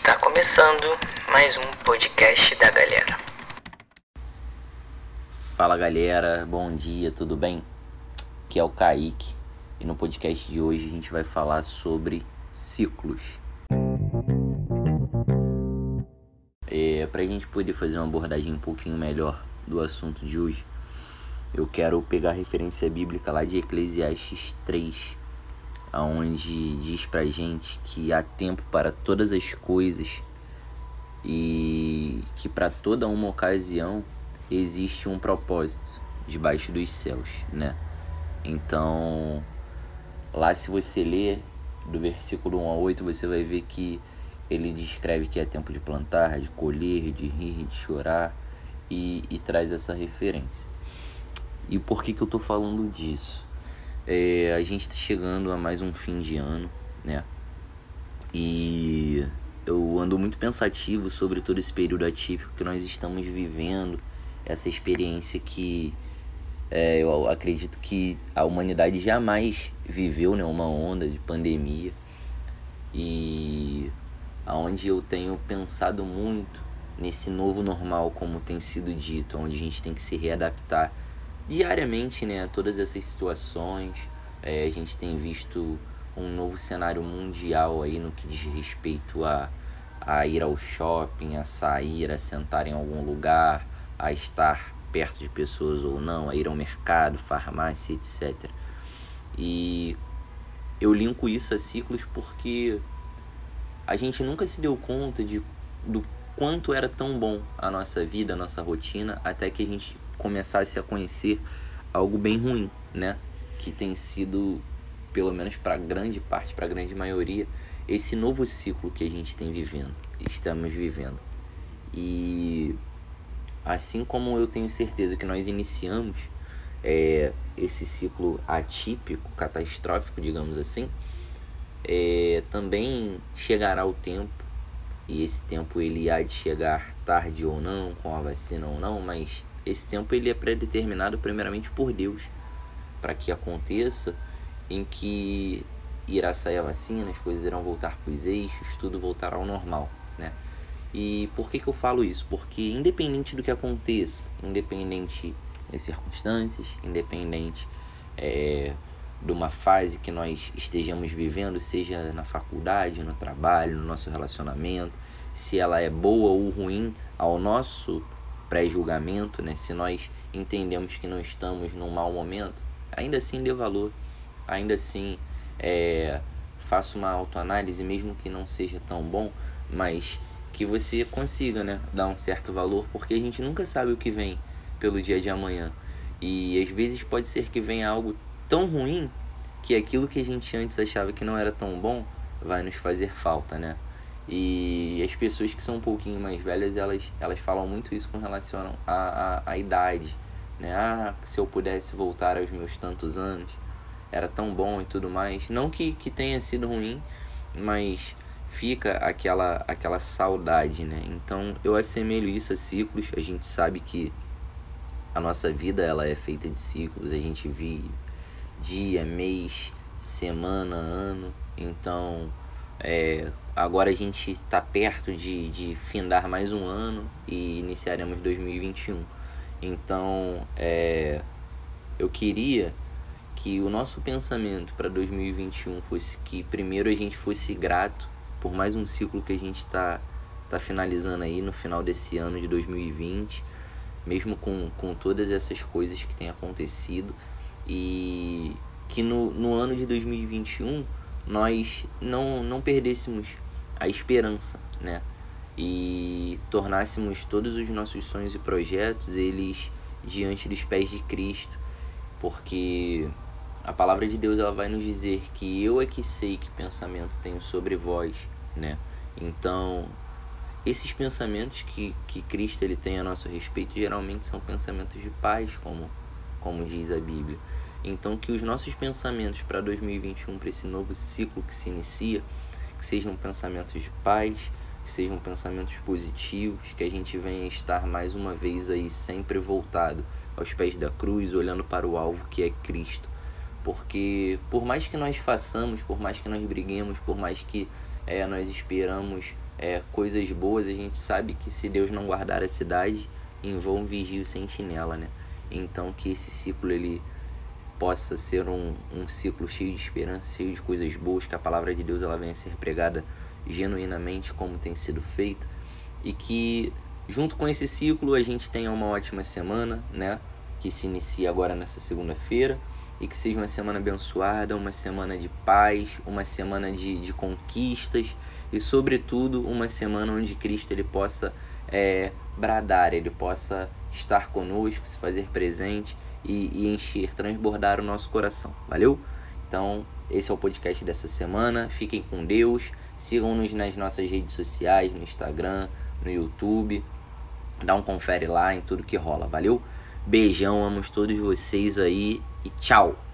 Está começando mais um podcast da galera. Fala galera, bom dia, tudo bem? Aqui é o Kaique e no podcast de hoje a gente vai falar sobre ciclos. É, Para a gente poder fazer uma abordagem um pouquinho melhor do assunto de hoje, eu quero pegar a referência bíblica lá de Eclesiastes 3, aonde diz pra gente que há tempo para todas as coisas e que para toda uma ocasião existe um propósito debaixo dos céus, né? Então, lá se você ler do versículo 1 a 8, você vai ver que ele descreve que é tempo de plantar, de colher, de rir, de chorar e, e traz essa referência. E por que, que eu tô falando disso? É, a gente está chegando a mais um fim de ano, né? E eu ando muito pensativo sobre todo esse período atípico que nós estamos vivendo, essa experiência que é, eu acredito que a humanidade jamais viveu, né? Uma onda de pandemia e aonde eu tenho pensado muito nesse novo normal, como tem sido dito, onde a gente tem que se readaptar diariamente né, todas essas situações. É, a gente tem visto um novo cenário mundial aí no que diz respeito a, a ir ao shopping, a sair, a sentar em algum lugar, a estar perto de pessoas ou não, a ir ao mercado, farmácia, etc. E eu linko isso a ciclos porque a gente nunca se deu conta de, do quanto era tão bom a nossa vida, a nossa rotina, até que a gente começasse a conhecer algo bem ruim, né? Que tem sido, pelo menos para grande parte, para grande maioria, esse novo ciclo que a gente tem vivendo, estamos vivendo. E assim como eu tenho certeza que nós iniciamos é, esse ciclo atípico, catastrófico, digamos assim, é, também chegará o tempo e esse tempo ele há de chegar tarde ou não, com a vacina ou não, mas esse tempo ele é predeterminado primeiramente por Deus para que aconteça em que irá sair a vacina, as coisas irão voltar para os eixos, tudo voltará ao normal, né? E por que, que eu falo isso? Porque independente do que aconteça, independente das circunstâncias, independente é, de uma fase que nós estejamos vivendo, seja na faculdade, no trabalho, no nosso relacionamento, se ela é boa ou ruim ao nosso pré-julgamento, né? Se nós entendemos que não estamos num mau momento, ainda assim dê valor, ainda assim é, faça uma autoanálise, mesmo que não seja tão bom, mas que você consiga, né? Dar um certo valor, porque a gente nunca sabe o que vem pelo dia de amanhã. E às vezes pode ser que venha algo tão ruim que aquilo que a gente antes achava que não era tão bom vai nos fazer falta, né? E as pessoas que são um pouquinho mais velhas, elas, elas falam muito isso com relação à, à, à idade. Né? Ah, se eu pudesse voltar aos meus tantos anos, era tão bom e tudo mais. Não que, que tenha sido ruim, mas fica aquela, aquela saudade, né? Então eu assemelho isso a ciclos. A gente sabe que a nossa vida ela é feita de ciclos. A gente vive dia, mês, semana, ano. Então é, agora a gente está perto de, de findar mais um ano e iniciaremos 2021. Então, é, eu queria que o nosso pensamento para 2021 fosse que primeiro a gente fosse grato por mais um ciclo que a gente está tá finalizando aí no final desse ano de 2020, mesmo com, com todas essas coisas que têm acontecido, e que no, no ano de 2021 nós não, não perdêssemos a esperança, né? E tornássemos todos os nossos sonhos e projetos eles diante dos pés de Cristo, porque a palavra de Deus ela vai nos dizer que eu é que sei que pensamento tenho sobre vós, né? Então, esses pensamentos que, que Cristo ele tem a nosso respeito geralmente são pensamentos de paz, como, como diz a Bíblia. Então, que os nossos pensamentos para 2021, para esse novo ciclo que se inicia, que sejam pensamentos de paz, que sejam pensamentos positivos, que a gente venha estar mais uma vez aí sempre voltado aos pés da cruz, olhando para o alvo que é Cristo. Porque por mais que nós façamos, por mais que nós briguemos, por mais que é, nós esperamos é, coisas boas, a gente sabe que se Deus não guardar a cidade, em vão vigia o sentinela, né? Então que esse ciclo ele possa ser um, um ciclo cheio de esperança, cheio de coisas boas, que a palavra de Deus ela venha a ser pregada genuinamente como tem sido feita. E que junto com esse ciclo a gente tenha uma ótima semana, né? Que se inicia agora nessa segunda-feira. E que seja uma semana abençoada, uma semana de paz, uma semana de, de conquistas. E sobretudo uma semana onde Cristo ele possa é, bradar, ele possa estar conosco, se fazer presente e, e encher, transbordar o nosso coração. Valeu? Então, esse é o podcast dessa semana. Fiquem com Deus. Sigam-nos nas nossas redes sociais, no Instagram, no YouTube. Dá um confere lá em tudo que rola. Valeu? Beijão, amo todos vocês aí e tchau!